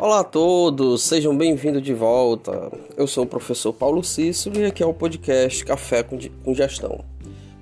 Olá a todos, sejam bem-vindos de volta. Eu sou o professor Paulo Cícero e aqui é o podcast Café com Gestão.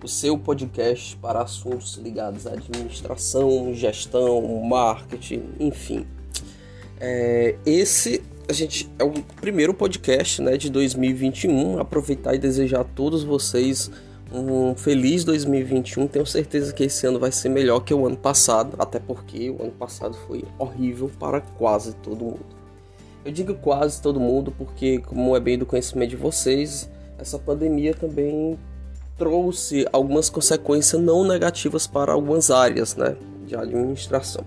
O seu podcast para assuntos ligados à administração, gestão, marketing, enfim. É, esse a gente é o primeiro podcast né, de 2021. Aproveitar e desejar a todos vocês um feliz 2021. Tenho certeza que esse ano vai ser melhor que o ano passado, até porque o ano passado foi horrível para quase todo mundo. Eu digo quase todo mundo porque, como é bem do conhecimento de vocês, essa pandemia também trouxe algumas consequências não negativas para algumas áreas né, de administração.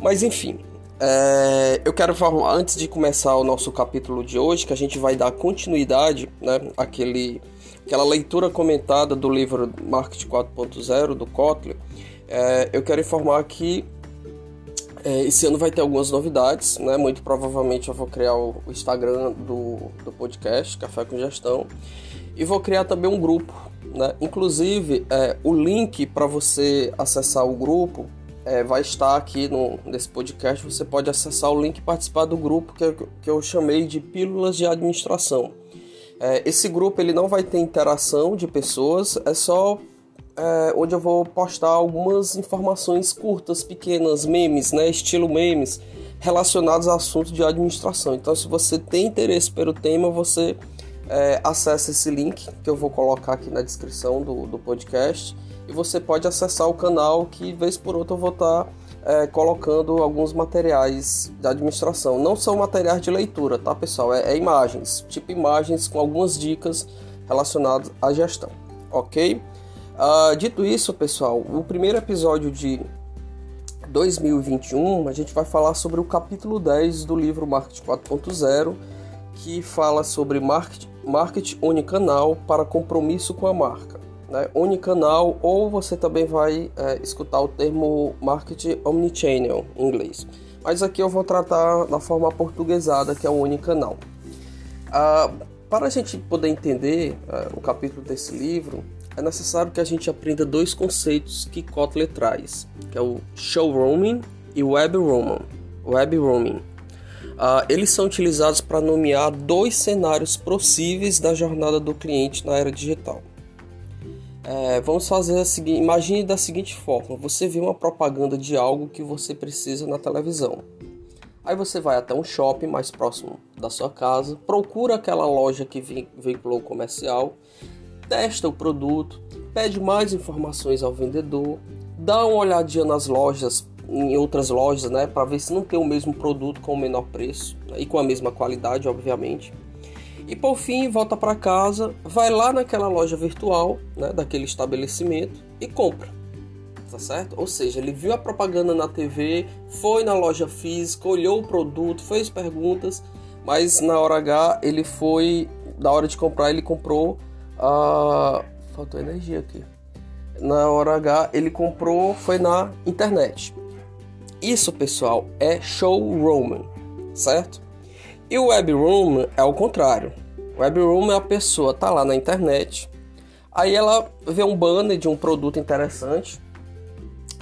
Mas enfim, é, eu quero falar, antes de começar o nosso capítulo de hoje, que a gente vai dar continuidade né, àquele aquela leitura comentada do livro Marketing 4.0 do Kotler, é, eu quero informar que é, esse ano vai ter algumas novidades, né? Muito provavelmente eu vou criar o, Instagram do, do podcast Café com Gestão e vou criar também um grupo, né? Inclusive é, o link para você acessar o grupo é, vai estar aqui no, nesse podcast. Você pode acessar o link e participar do grupo que, que eu chamei de Pílulas de Administração. É, esse grupo ele não vai ter interação de pessoas, é só é, onde eu vou postar algumas informações curtas, pequenas, memes, né, estilo memes, relacionados a assuntos de administração. Então, se você tem interesse pelo tema, você é, acessa esse link que eu vou colocar aqui na descrição do, do podcast e você pode acessar o canal que vez por outra eu vou estar é, colocando alguns materiais da administração. Não são materiais de leitura, tá pessoal? É, é imagens, tipo imagens com algumas dicas relacionadas à gestão, ok? Uh, dito isso, pessoal, o primeiro episódio de 2021 a gente vai falar sobre o capítulo 10 do livro Marketing 4.0, que fala sobre marketing, marketing unicanal para compromisso com a marca né, unicanal, ou você também vai é, escutar o termo marketing omnichannel em inglês. Mas aqui eu vou tratar da forma portuguesada, que é o unicanal. Ah, para a gente poder entender é, o capítulo desse livro, é necessário que a gente aprenda dois conceitos que Kotler traz, que é o showrooming e web roaming. Web roaming. Uh, eles são utilizados para nomear dois cenários possíveis da jornada do cliente na era digital. É, vamos fazer a seguinte, imagine da seguinte forma: você vê uma propaganda de algo que você precisa na televisão. Aí você vai até um shopping mais próximo da sua casa, procura aquela loja que veiculou o comercial, testa o produto, pede mais informações ao vendedor, dá uma olhadinha nas lojas, em outras lojas, né, para ver se não tem o mesmo produto com o menor preço né, e com a mesma qualidade, obviamente. E por fim, volta para casa, vai lá naquela loja virtual, né, daquele estabelecimento e compra. Tá certo? Ou seja, ele viu a propaganda na TV, foi na loja física, olhou o produto, fez perguntas, mas na hora H ele foi, na hora de comprar, ele comprou a. Faltou energia aqui. Na hora H ele comprou, foi na internet. Isso, pessoal, é showroom, certo? E o web room é o contrário. O web room é a pessoa tá lá na internet, aí ela vê um banner de um produto interessante,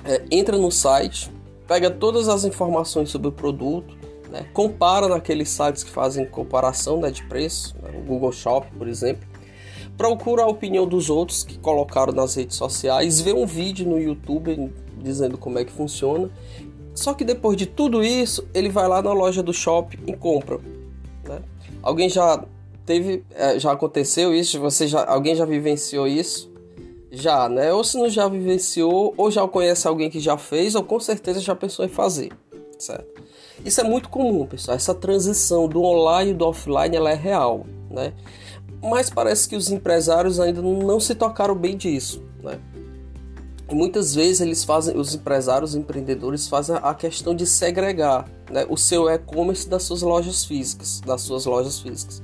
é, entra no site, pega todas as informações sobre o produto, né, compara naqueles sites que fazem comparação né, de preço, né, o Google Shop, por exemplo, procura a opinião dos outros que colocaram nas redes sociais, vê um vídeo no YouTube dizendo como é que funciona só que depois de tudo isso, ele vai lá na loja do shopping e compra. Né? Alguém já teve, é, já aconteceu isso? Você já, alguém já vivenciou isso? Já, né? Ou se não já vivenciou, ou já conhece alguém que já fez, ou com certeza já pensou em fazer, certo? Isso é muito comum, pessoal. Essa transição do online e do offline, ela é real, né? Mas parece que os empresários ainda não se tocaram bem disso, né? E muitas vezes eles fazem, os empresários, os empreendedores fazem a questão de segregar né, o seu e-commerce das suas lojas físicas, das suas lojas físicas.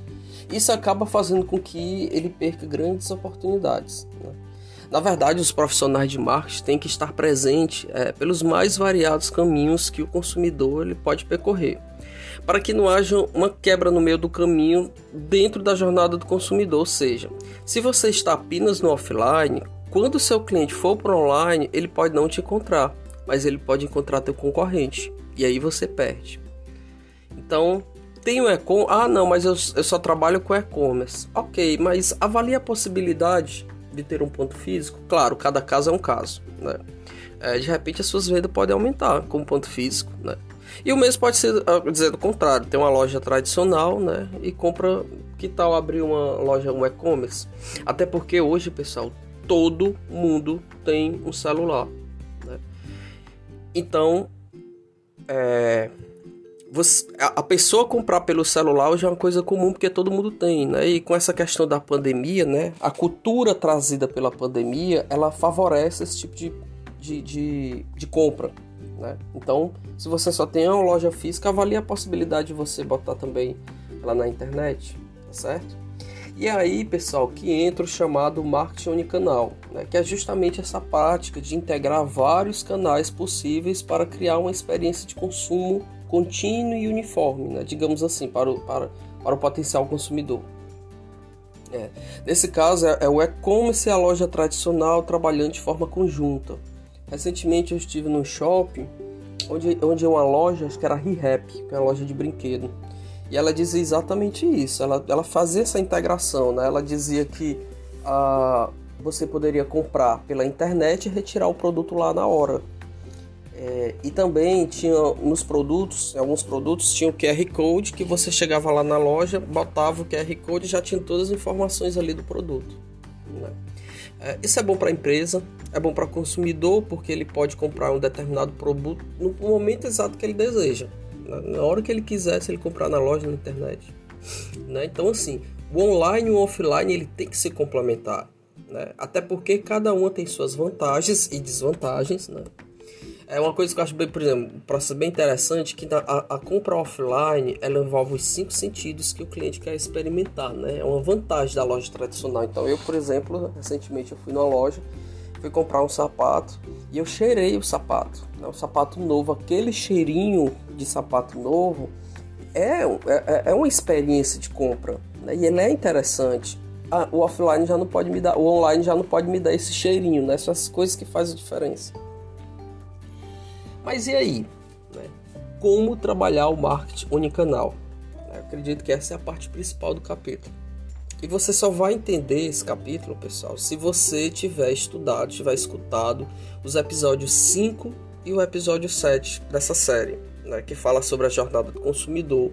Isso acaba fazendo com que ele perca grandes oportunidades. Né? Na verdade, os profissionais de marketing têm que estar presentes é, pelos mais variados caminhos que o consumidor ele pode percorrer, para que não haja uma quebra no meio do caminho dentro da jornada do consumidor. Ou seja, se você está apenas no offline, quando o seu cliente for para online, ele pode não te encontrar, mas ele pode encontrar teu concorrente e aí você perde. Então, tem o e-commerce. Ah, não, mas eu, eu só trabalho com e-commerce. Ok, mas avalie a possibilidade de ter um ponto físico. Claro, cada caso é um caso, né? É, de repente as suas vendas podem aumentar com ponto físico, né? E o mesmo pode ser ah, dizer do contrário, tem uma loja tradicional, né? E compra, que tal abrir uma loja, um e-commerce? Até porque hoje, pessoal, todo mundo tem um celular, né? Então, é, você, a, pessoa comprar pelo celular já é uma coisa comum porque todo mundo tem, né? E com essa questão da pandemia, né? A cultura trazida pela pandemia, ela favorece esse tipo de, de, de, de compra, né? Então, se você só tem uma loja física, avalie a possibilidade de você botar também ela na internet, tá certo? E aí, pessoal, que entra o chamado marketing unicanal, né? que é justamente essa prática de integrar vários canais possíveis para criar uma experiência de consumo contínuo e uniforme, né? digamos assim, para o, para, para o potencial consumidor. É. Nesse caso, é, é o e-commerce e a loja tradicional trabalhando de forma conjunta. Recentemente eu estive no shopping, onde, onde é uma loja, acho que era ReHap, que é uma loja de brinquedo. E ela dizia exatamente isso, ela, ela fazia essa integração, né? Ela dizia que ah, você poderia comprar pela internet e retirar o produto lá na hora. É, e também tinha nos produtos, alguns produtos tinham QR Code que você chegava lá na loja, botava o QR Code e já tinha todas as informações ali do produto. Né? É, isso é bom para a empresa, é bom para o consumidor porque ele pode comprar um determinado produto no momento exato que ele deseja? Na hora que ele quiser, se ele comprar na loja na internet. Né? Então assim, o online e o offline ele tem que se complementar, né? até porque cada uma tem suas vantagens e desvantagens. Né? É uma coisa que eu acho bem, por exemplo, um processo bem interessante que a, a, compra offline ela envolve os cinco sentidos que o cliente quer experimentar, né? É uma vantagem da loja tradicional. Então eu, por exemplo, recentemente eu fui numa loja, fui comprar um sapato e eu cheirei o sapato, né? O sapato novo, aquele cheirinho de sapato novo é, é, é uma experiência de compra né? e ele é interessante. Ah, o offline já não pode me dar, o online já não pode me dar esse cheirinho, né? São as coisas que fazem a diferença. Mas e aí? Né? Como trabalhar o marketing unicanal? Eu acredito que essa é a parte principal do capítulo. E você só vai entender esse capítulo, pessoal, se você tiver estudado, tiver escutado os episódios 5 e o episódio 7 dessa série, né, que fala sobre a jornada do consumidor.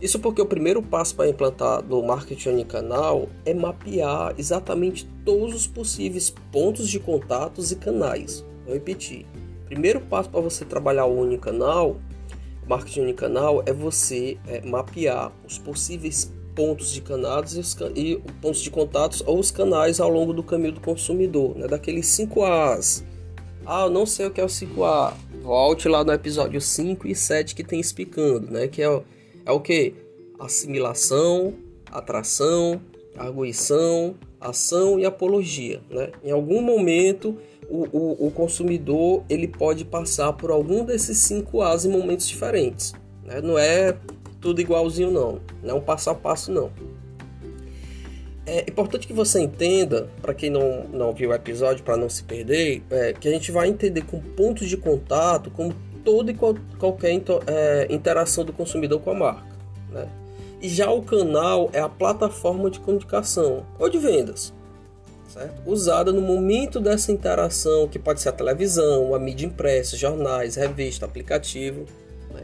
Isso porque o primeiro passo para implantar do marketing unicanal é mapear exatamente todos os possíveis pontos de contatos e canais. Vou repetir Primeiro passo para você trabalhar o unicanal, marketing unicanal, é você é, mapear os possíveis pontos de canados e, os, e pontos de contatos ou os canais ao longo do caminho do consumidor, né? daqueles 5 As. Ah, eu não sei o que é o 5A. Volte lá no episódio 5 e 7 que tem explicando, né? Que é, é o que? Assimilação, atração, arguição, ação e apologia, né? Em algum momento o, o, o, consumidor ele pode passar por algum desses cinco As em momentos diferentes. Né? Não é tudo igualzinho, não. Não é um passo a passo, não. É importante que você entenda, para quem não, não viu o episódio, para não se perder, é, que a gente vai entender com pontos de contato como toda e qual, qualquer é, interação do consumidor com a marca. Né? E já o canal é a plataforma de comunicação ou de vendas certo? usada no momento dessa interação, que pode ser a televisão, a mídia impressa, jornais, revista, aplicativo. Né?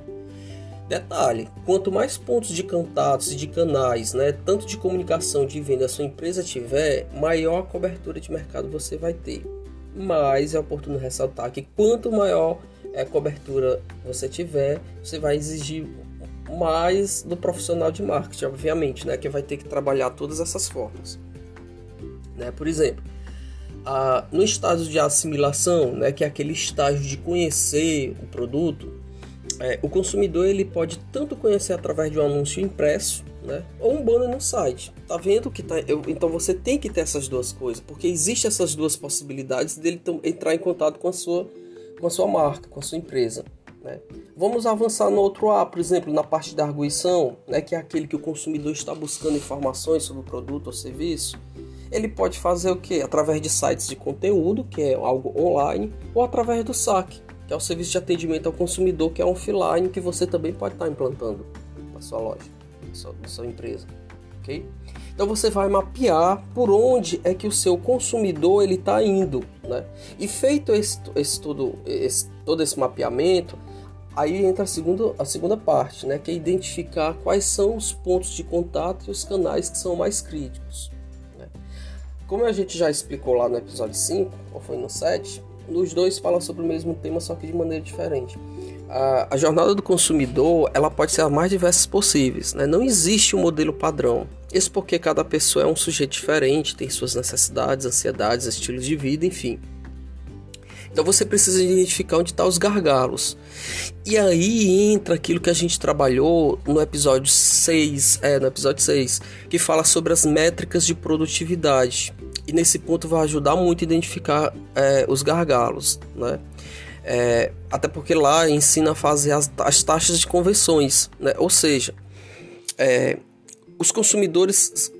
Detalhe: quanto mais pontos de contatos e de canais, né, tanto de comunicação de venda a sua empresa tiver, maior a cobertura de mercado você vai ter. Mas é oportuno ressaltar que quanto maior a cobertura você tiver, você vai exigir mais do profissional de marketing, obviamente, né, que vai ter que trabalhar todas essas formas. Né? Por exemplo, a, no estágio de assimilação, né, que é aquele estágio de conhecer o produto, é, o consumidor ele pode tanto conhecer através de um anúncio impresso, né, ou um banner no site. Tá vendo que tá? Eu, então você tem que ter essas duas coisas, porque existem essas duas possibilidades dele entrar em contato com a sua, com a sua marca, com a sua empresa. Né? Vamos avançar no outro A, por exemplo, na parte da arguição, né, que é aquele que o consumidor está buscando informações sobre o produto ou serviço ele pode fazer o que? Através de sites de conteúdo, que é algo online, ou através do saque, que é o serviço de atendimento ao consumidor, que é offline, que você também pode estar implantando na sua loja, na sua, na sua empresa, ok? Então você vai mapear por onde é que o seu consumidor ele está indo, né? E feito esse, esse, todo, esse, todo esse mapeamento, aí entra a segunda, a segunda parte, né? Que é identificar quais são os pontos de contato e os canais que são mais críticos. Né? Como a gente já explicou lá no episódio 5, ou foi no 7, os dois falam sobre o mesmo tema, só que de maneira diferente. A, a jornada do consumidor ela pode ser a mais diversas possíveis. Né? Não existe um modelo padrão. Isso porque cada pessoa é um sujeito diferente, tem suas necessidades, ansiedades, estilos de vida, enfim. Então você precisa identificar onde estão tá os gargalos. E aí entra aquilo que a gente trabalhou no episódio 6, é, no episódio 6, que fala sobre as métricas de produtividade. E nesse ponto vai ajudar muito a identificar é, os gargalos, né? É, até porque lá ensina a fazer as, as taxas de conversões, né? Ou seja, é, os consumidores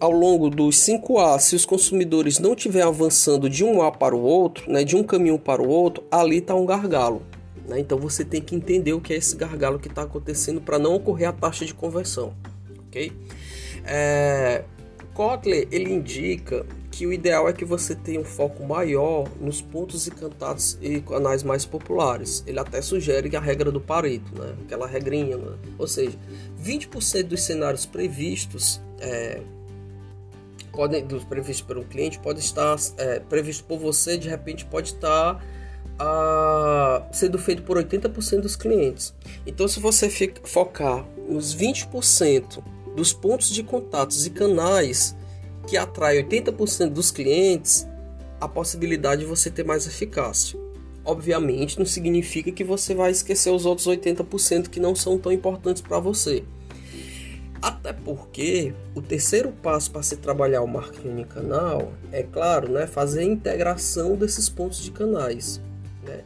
ao longo dos 5A, se os consumidores não estiverem avançando de um A para o outro, né, de um caminho para o outro, ali está um gargalo. Né? Então você tem que entender o que é esse gargalo que está acontecendo para não ocorrer a taxa de conversão. ok? É, Kotler ele indica que o ideal é que você tenha um foco maior nos pontos e cantados e canais mais populares. Ele até sugere a regra do Pareto, né? aquela regrinha, né? ou seja, 20% dos cenários previstos é, podem, dos previstos por um cliente pode estar é, previsto por você, de repente pode estar a, sendo feito por 80% dos clientes. Então, se você focar nos 20% dos pontos de contatos e canais que atrai 80% dos clientes, a possibilidade de você ter mais eficácia. Obviamente, não significa que você vai esquecer os outros 80% que não são tão importantes para você. Até porque o terceiro passo para se trabalhar o marketing canal é, claro, né, fazer a integração desses pontos de canais. Né?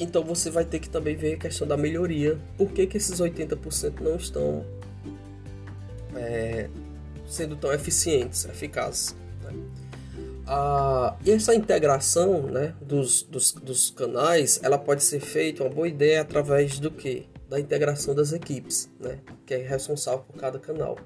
Então você vai ter que também ver a questão da melhoria. Por que, que esses 80% não estão é, sendo tão eficientes, eficazes? Né? Ah, e essa integração né, dos, dos, dos canais ela pode ser feita, uma boa ideia, através do que? da integração das equipes, né? que é responsável por cada canal.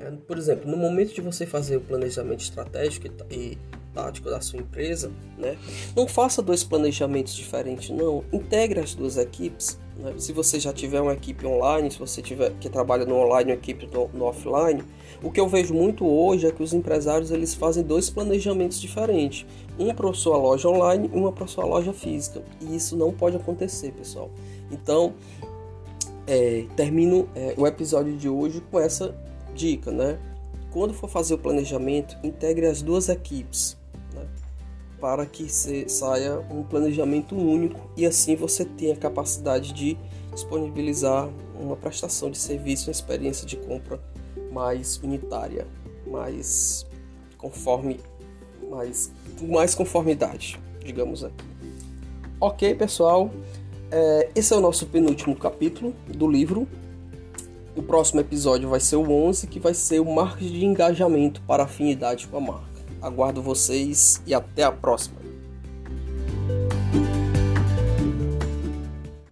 É, por exemplo, no momento de você fazer o planejamento estratégico e tático da sua empresa, né? não faça dois planejamentos diferentes, não. Integre as duas equipes. Né? Se você já tiver uma equipe online, se você tiver que trabalha no online, uma equipe no, no offline, o que eu vejo muito hoje é que os empresários eles fazem dois planejamentos diferentes, um para sua loja online e uma para sua loja física. E isso não pode acontecer, pessoal. Então, é, termino é, o episódio de hoje com essa dica, né? Quando for fazer o planejamento, integre as duas equipes? Para que saia um planejamento único e assim você tenha a capacidade de disponibilizar uma prestação de serviço, uma experiência de compra mais unitária, mais conforme, mais, mais conformidade, digamos aqui. Ok, pessoal. É, esse é o nosso penúltimo capítulo do livro. O próximo episódio vai ser o 11, que vai ser o marketing de engajamento para afinidade com a marca. Aguardo vocês e até a próxima.